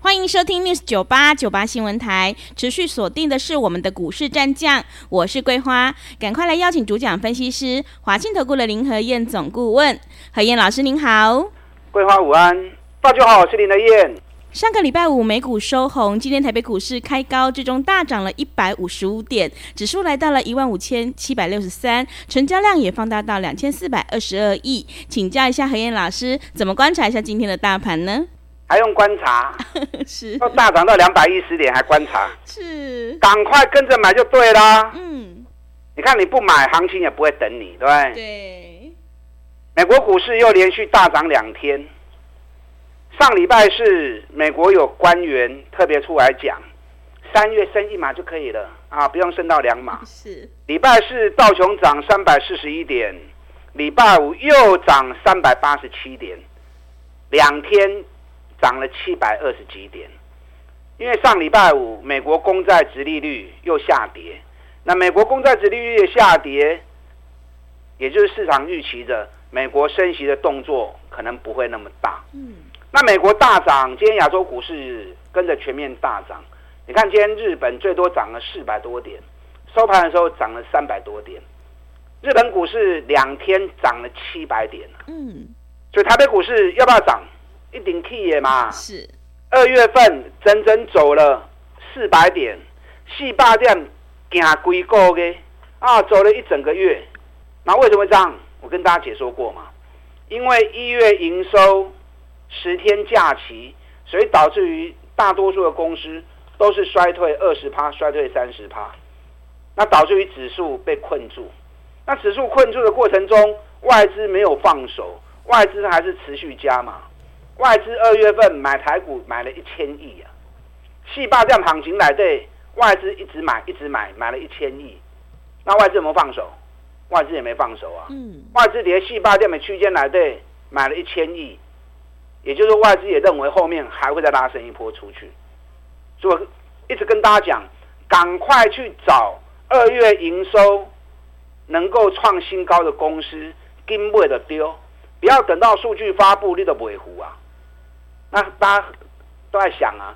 欢迎收听 News 九八九八新闻台，持续锁定的是我们的股市战将，我是桂花，赶快来邀请主讲分析师华信投顾的林和燕总顾问，何燕老师您好，桂花午安，大家好，我是林和燕。上个礼拜五美股收红，今天台北股市开高，最终大涨了一百五十五点，指数来到了一万五千七百六十三，成交量也放大到两千四百二十二亿，请教一下何燕老师，怎么观察一下今天的大盘呢？还用观察？是，要大涨到两百一十点还观察？是，赶快跟着买就对啦。嗯，你看你不买，行情也不会等你，对不对？对。美国股市又连续大涨两天。上礼拜是美国有官员特别出来讲，三月升一码就可以了啊，不用升到两码。是。礼拜四道琼涨三百四十一点，礼拜五又涨三百八十七点，两天。涨了七百二十几点，因为上礼拜五美国公债殖利率又下跌，那美国公债殖利率的下跌，也就是市场预期的美国升息的动作可能不会那么大。嗯，那美国大涨，今天亚洲股市跟着全面大涨。你看今天日本最多涨了四百多点，收盘的时候涨了三百多点，日本股市两天涨了七百点。嗯，所以台北股市要不要涨？一定去的嘛？是二月份整整走了四百点，四百点行几个月啊，走了一整个月。那为什么这样？我跟大家解说过嘛。因为一月营收十天假期，所以导致于大多数的公司都是衰退二十趴，衰退三十趴。那导致于指数被困住。那指数困住的过程中，外资没有放手，外资还是持续加码。外资二月份买台股买了一千亿啊，细霸这样行情来对，外资一直买一直买，买了一千亿，那外资有没有放手？外资也没放手啊。嗯。外资连四百点的区间来对，买了一千亿，也就是外资也认为后面还会再拉升一波出去，所以我一直跟大家讲，赶快去找二月营收能够创新高的公司，跟不的丢，不要等到数据发布你都不会糊啊。那大家都在想啊，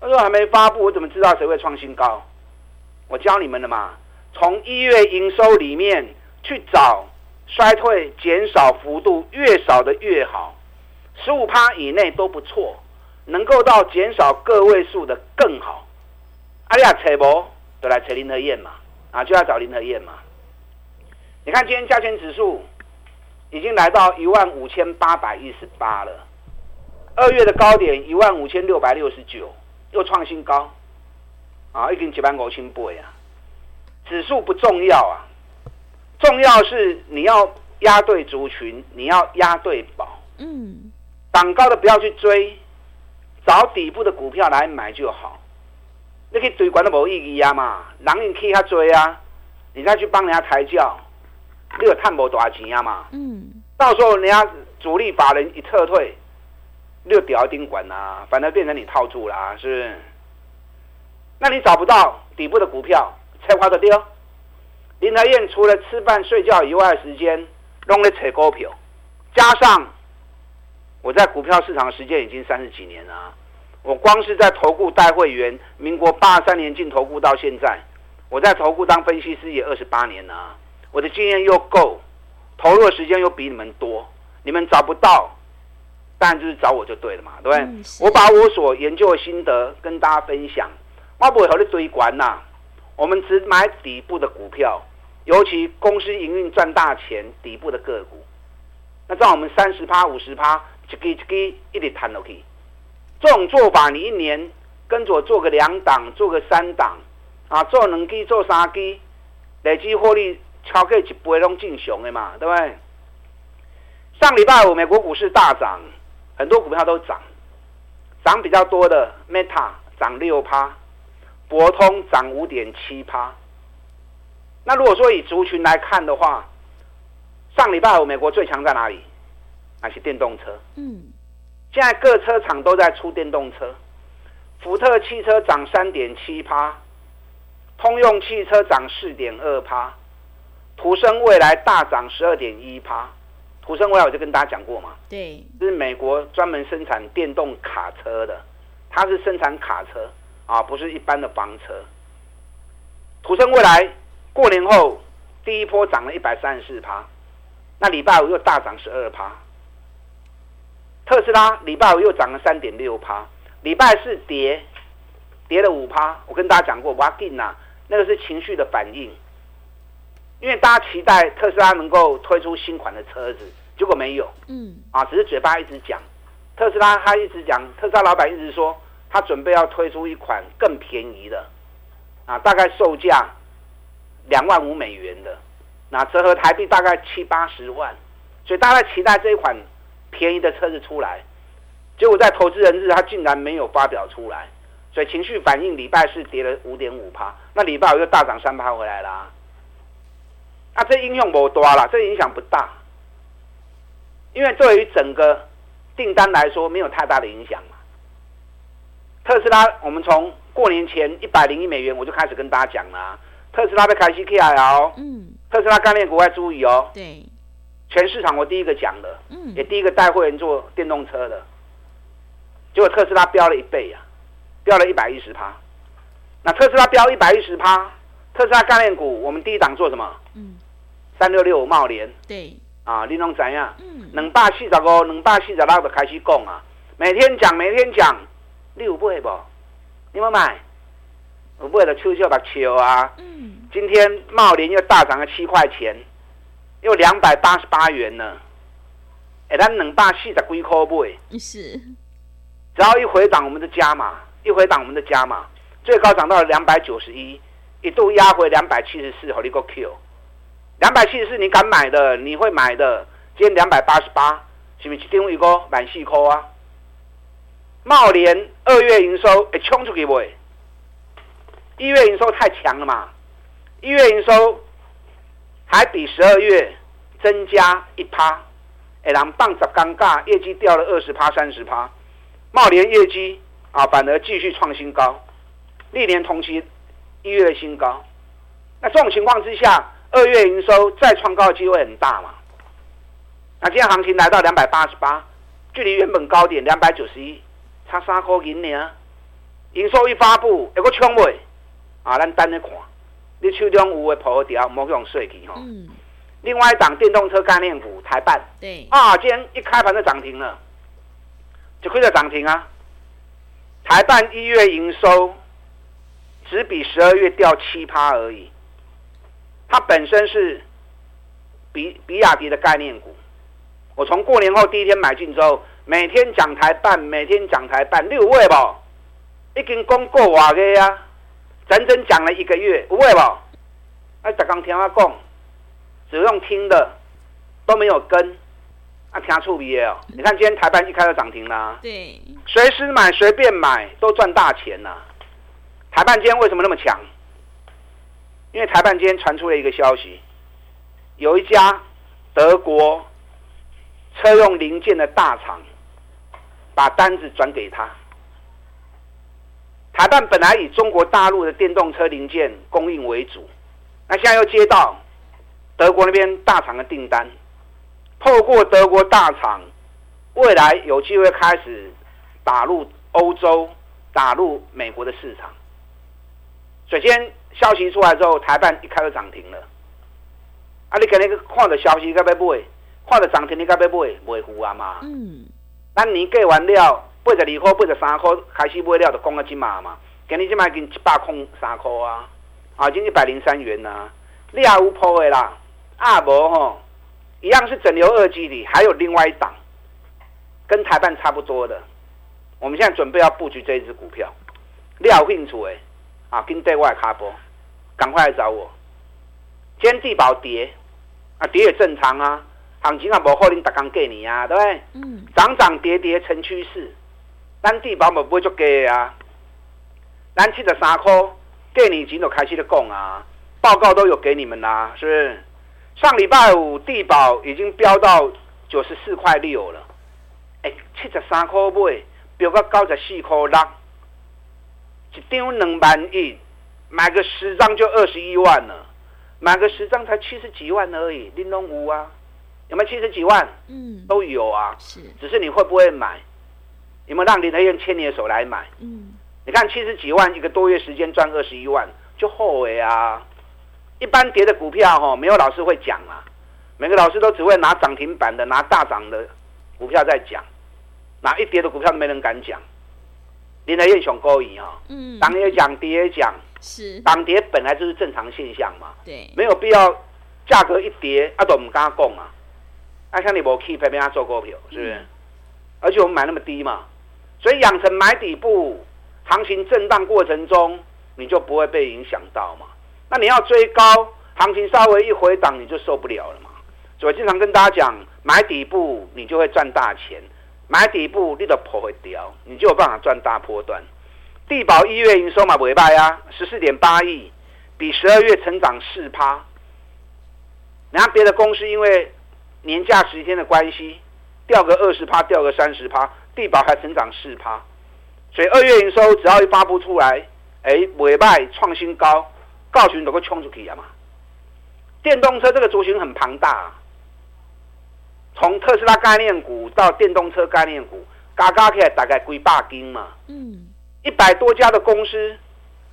他说还没发布，我怎么知道谁会创新高？我教你们的嘛，从一月营收里面去找衰退减少幅度越少的越好，十五趴以内都不错，能够到减少个位数的更好。阿利亚扯博就来扯林和燕嘛，啊就要找林和燕嘛。你看今天加权指数已经来到一万五千八百一十八了。二月的高点一万五千六百六十九，又创新高，啊，已经几万五千倍啊！指数不重要啊，重要是你要压对族群，你要压对宝。嗯，涨高的不要去追，找底部的股票来买就好。你可以追管都没意义啊嘛，人你可以他追啊，你再去帮人家抬轿，你有探不多少钱啊嘛。嗯，到时候人家主力法人一撤退。六屌钉管呐，反而变成你套住啦，是？那你找不到底部的股票，才花的丢。林和彦除了吃饭睡觉以外的时间，弄来扯股票，加上我在股票市场的时间已经三十几年了，我光是在投顾带会员，民国八三年进投顾到现在，我在投顾当分析师也二十八年了，我的经验又够，投入的时间又比你们多，你们找不到。当然就是找我就对了嘛，对不对？嗯、我把我所研究的心得跟大家分享。我不会和你堆关呐，我们只买底部的股票，尤其公司营运赚大钱底部的个股。那这样我们三十趴、五十趴，一支一支一直谈落去。这种做法，你一年跟着我做个两档，做个三档，啊，做两支、做三支，累计获利超过一倍拢正常的嘛，对不对？上礼拜五美国股市大涨。很多股票都涨，涨比较多的 Meta 涨六趴，博通涨五点七趴。那那如果说以族群来看的话，上礼拜五美国最强在哪里？那是电动车。嗯，现在各车厂都在出电动车，福特汽车涨三点七趴，通用汽车涨四点二趴，途胜未来大涨十二点一趴。途胜未来我就跟大家讲过嘛，对，这是美国专门生产电动卡车的，它是生产卡车啊，不是一般的房车。土生未来过年后第一波涨了一百三十四趴，那礼拜五又大涨十二趴。特斯拉礼拜五又涨了三点六趴，礼拜四跌跌了五趴。我跟大家讲过，哇劲呐，那个是情绪的反应，因为大家期待特斯拉能够推出新款的车子，结果没有。嗯，啊，只是嘴巴一直讲，特斯拉他一直讲，特斯拉老板一直说他准备要推出一款更便宜的，啊，大概售价两万五美元的，那折合台币大概七八十万，所以大家期待这一款。便宜的车子出来，结果在投资人日，他竟然没有发表出来，所以情绪反应礼拜四跌了五点五趴，那礼拜五又大涨三趴回来啦。啊，这影响不多啦，这影响不大，因为对于整个订单来说没有太大的影响嘛。特斯拉，我们从过年前一百零一美元我就开始跟大家讲啦，特斯拉被开始起来哦，嗯，特斯拉概念股要注意哦，对。全市场我第一个讲的，嗯，也第一个带会员做电动车的，结果特斯拉飙了一倍呀，飙了一百一十趴。那特斯拉飙一百一十趴，特斯拉概念股我们第一档做什么？嗯，三六六五茂联，对，啊，你拢知影？嗯，两百四十五，两百四十六就开始讲啊，每天讲，每天讲，你有买不？你有买？有买的笑笑白笑啊。嗯，今天茂林又大涨了七块钱。又两百八十八元呢，哎，咱两百四十几块买，是，只要一回档，我们的加码，一回档，我们的加码，最高涨到了两百九十一，一度压回两百七十四，好，你个 Q，两百七十四，你敢买的，你会买的，今天两百八十八，是不是一张一个满四颗啊？茂联二月营收会冲出去不？一月营收太强了嘛，一月营收。还比十二月增加一趴，哎，人棒子尴尬，业绩掉了二十趴、三十趴，茂联业绩啊反而继续创新高，历年同期一月的新高。那这种情况之下，二月营收再创高的机会很大嘛？那今天行情来到两百八十八，距离原本高点两百九十一差三块银呢。营收一发布，有个冲位啊，咱等着看。你手中有的破掉，莫用碎去哈。嗯。另外一档电动车概念股台办，对啊，今天一开盘就涨停了，就亏了涨停啊。台办一月营收只比十二月掉七趴而已。它本身是比比亚迪的概念股，我从过年后第一天买进之后，每天讲台办，每天讲台办，六位不？已经讲过话个呀。整整讲了一个月，不会吧？哎，大刚听我讲，只用听的都没有跟，啊，听出鼻哦！你看今天台办一开就涨停啦，对，随时买随便买都赚大钱呐！台办今天为什么那么强？因为台半今天传出了一个消息，有一家德国车用零件的大厂把单子转给他。台半本来以中国大陆的电动车零件供应为主，那现在又接到德国那边大厂的订单，透过德国大厂，未来有机会开始打入欧洲、打入美国的市场。首先消息出来之后，台办一开就涨停了。啊，你肯定看到消息该不会，看到涨停你该不会，不会糊啊嘛。嗯，那你过完了。八十二块、八十三块开始买了，就讲了一码嘛。今日这码已经一百空三块啊，啊，已经一百零三元啦。你也有破的啦，啊无吼，一样是整流二极体，还有另外一档，跟台办差不多的。我们现在准备要布局这一支股票，你有兴趣的啊，跟对外的卡波，赶快来找我。今天地保跌，啊跌也正常啊，行情也无可能逐天给你啊，对不对？嗯。涨涨跌跌成趋势。咱地保嘛不会做假啊，咱七十三块，过年前就开始咧讲啊，报告都有给你们啦，是不是？上礼拜五地保已经飙到九十四块六了，哎，七十三块买，飙到九十四块六，一张两万一，买个十张就二十一万了，买个十张才七十几万而已，玲珑五啊，有没有七十几万？嗯，都有啊，是，只是你会不会买？有没有让林和彦牵你的手来买？嗯，你看七十几万一个多月时间赚二十一万，就后悔啊。一般跌的股票哈，没有老师会讲啊。每个老师都只会拿涨停板的、拿大涨的股票在讲，拿一跌的股票都没人敢讲。林和彦熊高一哈，嗯，涨也讲，跌也讲，是涨跌本来就是正常现象嘛，对，没有必要价格一跌啊都唔敢讲啊。啊，像你无去陪陪他做股票，是不是？嗯、而且我们买那么低嘛，所以养成买底部，行情震荡过程中你就不会被影响到嘛。那你要追高，行情稍微一回档，你就受不了了嘛。所以经常跟大家讲，买底部你就会赚大钱，买底部你的破会掉，你就有办法赚大波段。地保一月营收嘛，尾巴呀，十四点八亿，比十二月成长四趴。然后别的公司因为年假十天的关系，掉个二十趴，掉个三十趴，地保还成长四趴。所以二月营收只要一发布出来，哎，尾败创新高。告诉你都会冲出去啊嘛！电动车这个族群很庞大，从特斯拉概念股到电动车概念股，嘎嘎起来大概几百斤嘛。嗯，一百多家的公司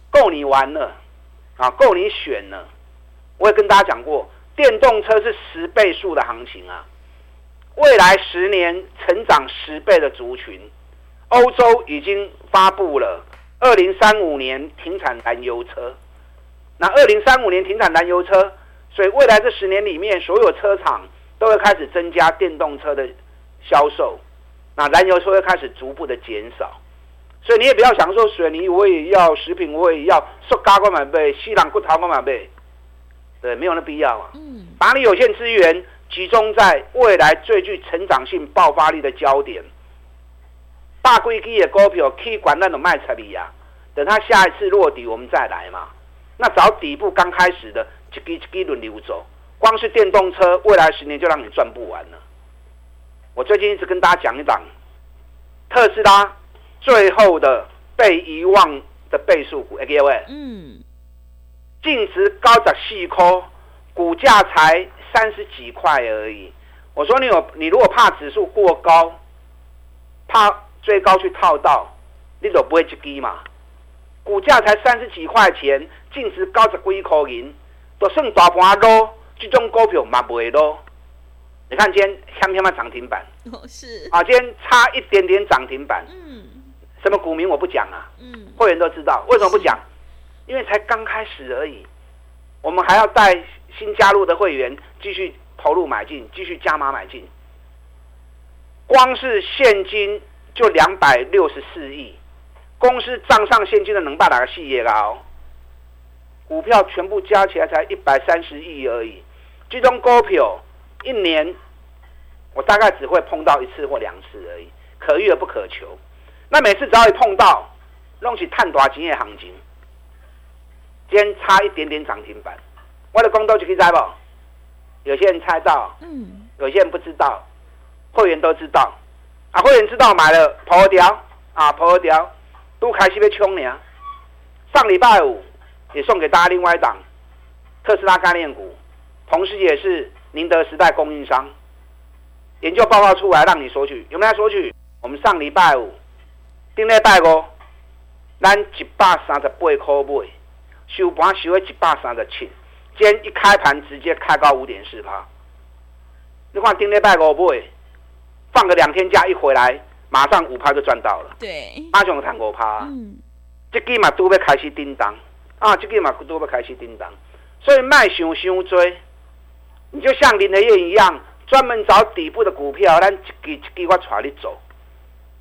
够你玩了啊，够你选了。我也跟大家讲过，电动车是十倍数的行情啊，未来十年成长十倍的族群，欧洲已经发布了二零三五年停产燃油车。那二零三五年停产燃油车，所以未来这十年里面，所有车厂都会开始增加电动车的销售，那燃油车会开始逐步的减少，所以你也不要想说水泥我也要，食品我也要，塑胶我买呗，西兰骨头我买呗，对，没有那必要啊。嗯，把你有限资源集中在未来最具成长性、爆发力的焦点，大规机的股票可以管那种卖彩礼呀，等它下一次落底，我们再来嘛。那找底部刚开始的，一支一支轮流走，光是电动车，未来十年就让你赚不完了。我最近一直跟大家讲一档特斯拉最后的被遗忘的倍数股，各位，嗯，净值高达四块，股价才三十几块而已。我说你有，你如果怕指数过高，怕追高去套到，你都不会去低嘛。股价才三十几块钱。净值高十几块银，都算大盘啰，这种股票嘛不会啰。你看今天香香嘛涨停板，哦是啊，今天差一点点涨停板。嗯，什么股民我不讲啊，嗯，会员都知道，为什么不讲？因为才刚开始而已，我们还要带新加入的会员继续投入买进，继续加码买进。光是现金就两百六十四亿，公司账上现金的能办哪个事业哦？股票全部加起来才一百三十亿而已，这种股票一年我大概只会碰到一次或两次而已，可遇而不可求。那每次只要一碰到，弄起探多钱的行情，今天差一点点涨停板，我的公道就可以猜不？有些人猜到，嗯，有些人不知道，会员都知道，啊，会员知道买了跑掉，啊，跑掉，都开始被冲你啊，上礼拜五。也送给大家另外一档特斯拉概念股，同时也是宁德时代供应商。研究报告出来让你索取，有没有索取？我们上礼拜五、顶礼拜五，咱一百三十八块买，收盘收了一百三十七，今天一开盘直接开高五点四趴。你看顶礼拜五买，放个两天假一回来，马上五趴就赚到了。对，阿雄谈五趴，嗯，这基嘛都要开始叮当。啊，这个嘛都要开始叮当，所以卖想想追，你就像林德燕一样，专门找底部的股票，咱一支一支我带你走。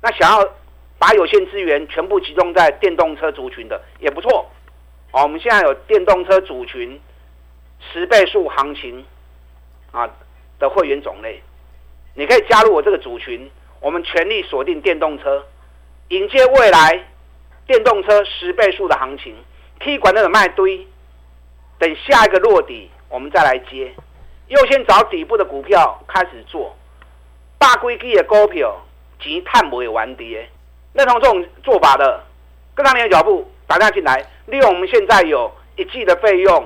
那想要把有限资源全部集中在电动车族群的也不错。哦，我们现在有电动车族群十倍数行情啊的会员种类，你可以加入我这个族群，我们全力锁定电动车，迎接未来电动车十倍数的行情。可以管那个卖堆，等下一个落底，我们再来接。优先找底部的股票开始做，大规矩的股票及探不会完跌。认同这种做法的，跟上你的脚步，打量进来，利用我们现在有一季的费用，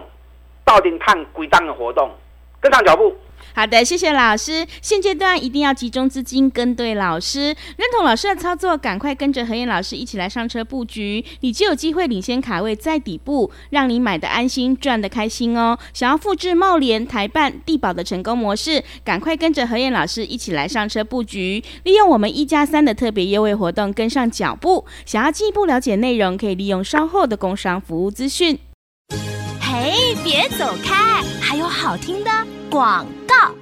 到底探归档的活动，跟上脚步。好的，谢谢老师。现阶段一定要集中资金，跟对老师，认同老师的操作，赶快跟着何燕老师一起来上车布局，你就有机会领先卡位在底部，让你买的安心，赚的开心哦。想要复制茂联、台办、地保的成功模式，赶快跟着何燕老师一起来上车布局，利用我们一加三的特别优惠活动，跟上脚步。想要进一步了解内容，可以利用稍后的工商服务资讯。嘿，别走开，还有好听的广告。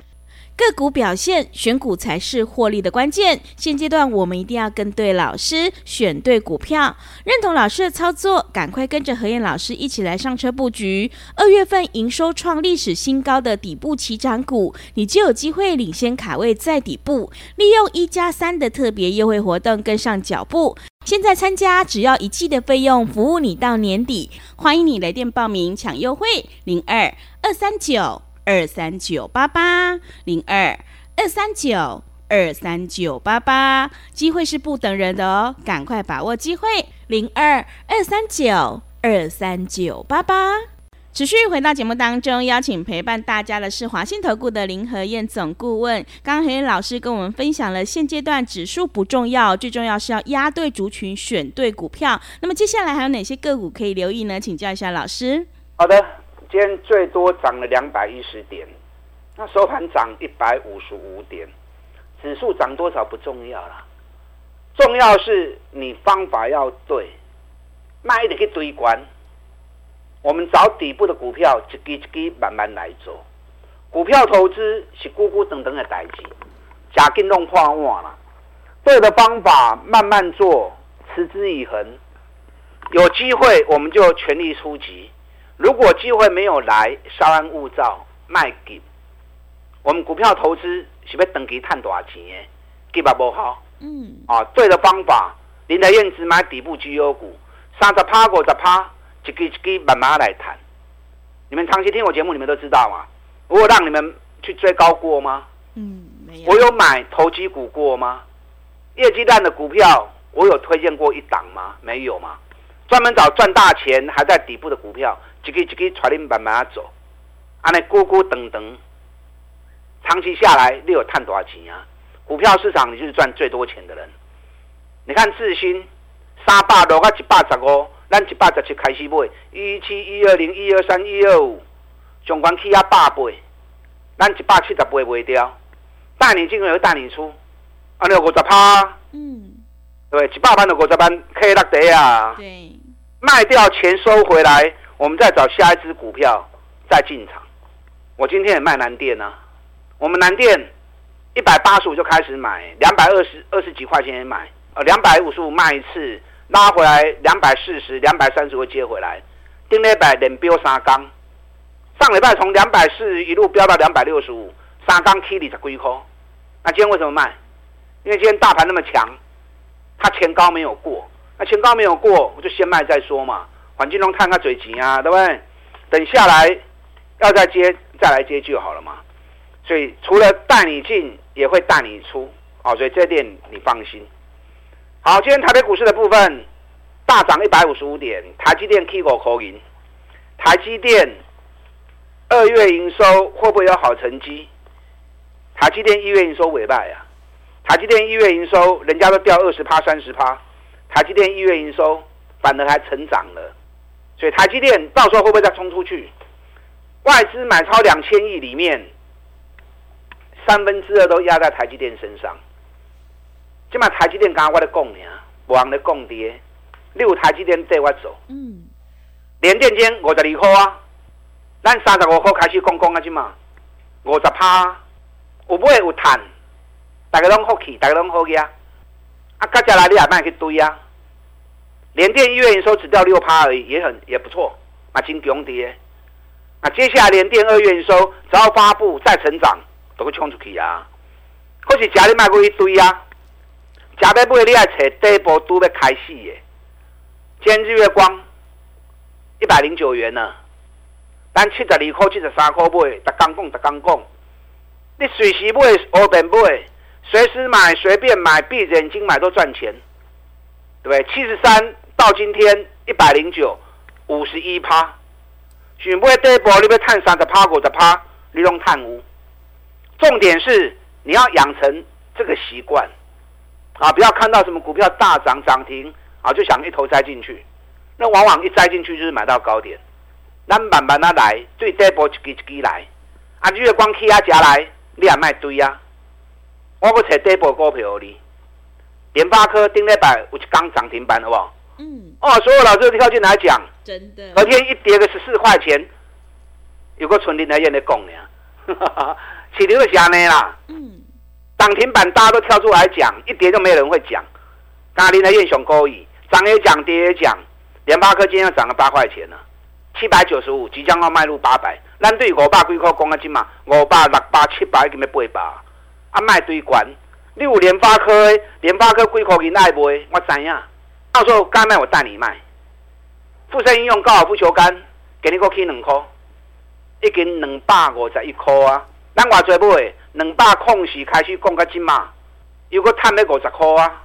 个股表现，选股才是获利的关键。现阶段我们一定要跟对老师，选对股票，认同老师的操作，赶快跟着何燕老师一起来上车布局。二月份营收创历史新高的底部起涨股，你就有机会领先卡位在底部，利用一加三的特别优惠活动跟上脚步。现在参加只要一季的费用，服务你到年底。欢迎你来电报名抢优惠，零二二三九。二三九八八零二二三九二三九八八，机会是不等人的哦，赶快把握机会，零二二三九二三九八八。持续回到节目当中，邀请陪伴大家的是华信投顾的林和燕总顾问。刚刚和彦老师跟我们分享了现阶段指数不重要，最重要是要压对族群，选对股票。那么接下来还有哪些个股可以留意呢？请教一下老师。好的。今天最多涨了两百一十点，那收盘涨一百五十五点，指数涨多少不重要啦，重要是你方法要对，卖一点去堆关。我们找底部的股票，一支一支慢慢来做。股票投资是孤孤等等的代志，假金弄破碗了。对的方法慢慢做，持之以恒，有机会我们就全力出击。如果机会没有来，稍安勿躁，卖给我们股票投资是要长期赚多少钱？给吧不好。嗯。啊，对的方法，林和彦只买底部绩优股，三十趴、五十趴，一个一个慢慢来谈。你们长期听我节目，你们都知道嘛？我有让你们去追高过吗？嗯，没有。我有买投机股过吗？业绩烂的股票，我有推荐过一档吗？没有吗？专门找赚大钱还在底部的股票。一个一个带你慢慢走，安尼咕咕等等，长期下来你有赚多少钱啊？股票市场你就是赚最多钱的人。你看智新三百六到一百十五，咱一百十七开始买，一七一二零一二三一二五，上关起啊百倍，咱一百七十倍卖掉，带你进又带你出，安尼五十趴，嗯，对，一百万的五十万可以落地啊，对，卖掉钱收回来。我们再找下一只股票再进场。我今天也卖南电啊，我们南电一百八十五就开始买，两百二十二十几块钱也买，呃，两百五十五卖一次，拉回来两百四十、两百三十会接回来。订了一百连飙三缸，上礼拜从两百四一路飙到两百六十五，三缸起二十几块。那今天为什么卖？因为今天大盘那么强，它前高没有过，那前高没有过，我就先卖再说嘛。环境中看看嘴急啊，对不对？等下来要再接，再来接就好了嘛。所以除了带你进，也会带你出，哦，所以这点你放心。好，今天台北股市的部分大涨一百五十五点，台积电 K 股口音，台积电二月营收会不会有好成绩？台积电一月营收尾败啊，台积电一月营收人家都掉二十趴、三十趴，台积电一月营收反而还成长了。所以台积电到时候会不会再冲出去？外资买超两千亿里面，三分之二都压在台积电身上。今嘛台积电刚刚我在讲呢，无人在讲跌，你有台积电带我走。嗯。联电间五十二块啊，咱三十五块开始讲讲啊，今嘛五十趴，有买有赚，大家拢好气，大家拢好压。啊，啊接下来你也卖去堆啊。联电一月营收只掉六趴而已，也很也不错，啊，真强跌。那接下来联电二月营收只要发布再成长，都会冲出去啊。或是家里卖过一堆啊，家里买你爱找底部都要开始耶。今日月光一百零九元呢，咱七十二块、七十三块买，逐工讲，逐工讲，你随时买，随便买，随时买，随便买，闭着眼睛买都赚钱，对不对？七十三到今天一百零九，五十一趴，选买第一波，你要探三十趴、五十趴，你拢贪污。重点是你要养成这个习惯啊！不要看到什么股票大涨涨停啊，就想一头栽进去。那往往一栽进去就是买到高点。咱慢慢啊来，对底部一支一支来。啊，月光起啊夹来，你也卖堆啊。我要找底部股票你。联发科顶礼拜有一刚涨停板，好不好？嗯。哦，所有老师都跳进来讲，真的。昨天一跌个十四块钱，有个纯林来燕的讲呢。起牛的虾呢啦。嗯。涨停板大家都跳出来讲，一跌就没人会讲。咖林来燕熊高义，涨也讲，跌也讲。联发科今天又涨了八块钱了。七百九十五，即将要迈入八百。咱对五百几块讲啊，金嘛五百、六百、七百，已经要八百。啊，卖对关。你有联发科，联发科几块银爱卖，我知影。到时候该卖我带你卖。富盛应用高尔夫球杆，给你个起两块，一斤两百五十一块啊。咱偌济买，两百空时开始讲个金嘛，有个赚了五十块啊。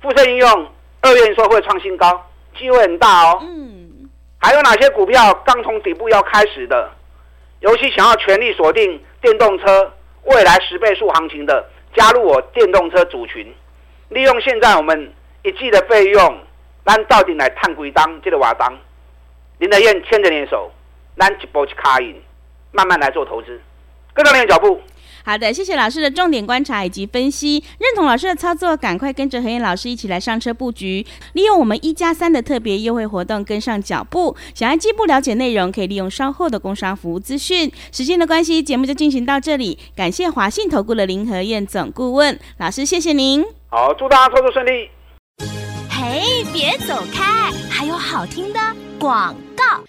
富盛应用二月说会创新高，机会很大哦。嗯。还有哪些股票刚从底部要开始的？尤其想要全力锁定电动车未来十倍数行情的，加入我电动车组群，利用现在我们一季的费用，咱到底来探几档这个瓦当？林德燕牵着你的手，咱一步一卡印，慢慢来做投资，跟上你的脚步。好的，谢谢老师的重点观察以及分析，认同老师的操作，赶快跟着何燕老师一起来上车布局，利用我们一加三的特别优惠活动跟上脚步。想要进一步了解内容，可以利用稍后的工商服务资讯。时间的关系，节目就进行到这里，感谢华信投顾的林和燕总顾问老师，谢谢您。好，祝大家操作顺利。嘿，别走开，还有好听的广告。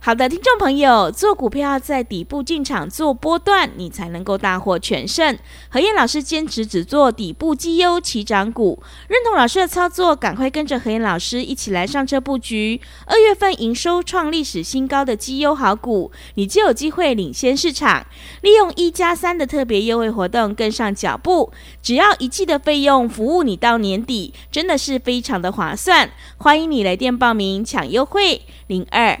好的，听众朋友，做股票要在底部进场做波段，你才能够大获全胜。何燕老师坚持只做底部绩优起涨股，认同老师的操作，赶快跟着何燕老师一起来上车布局。二月份营收创历史新高的绩优好股，你就有机会领先市场。利用一加三的特别优惠活动，跟上脚步，只要一季的费用，服务你到年底，真的是非常的划算。欢迎你来电报名抢优惠，零二。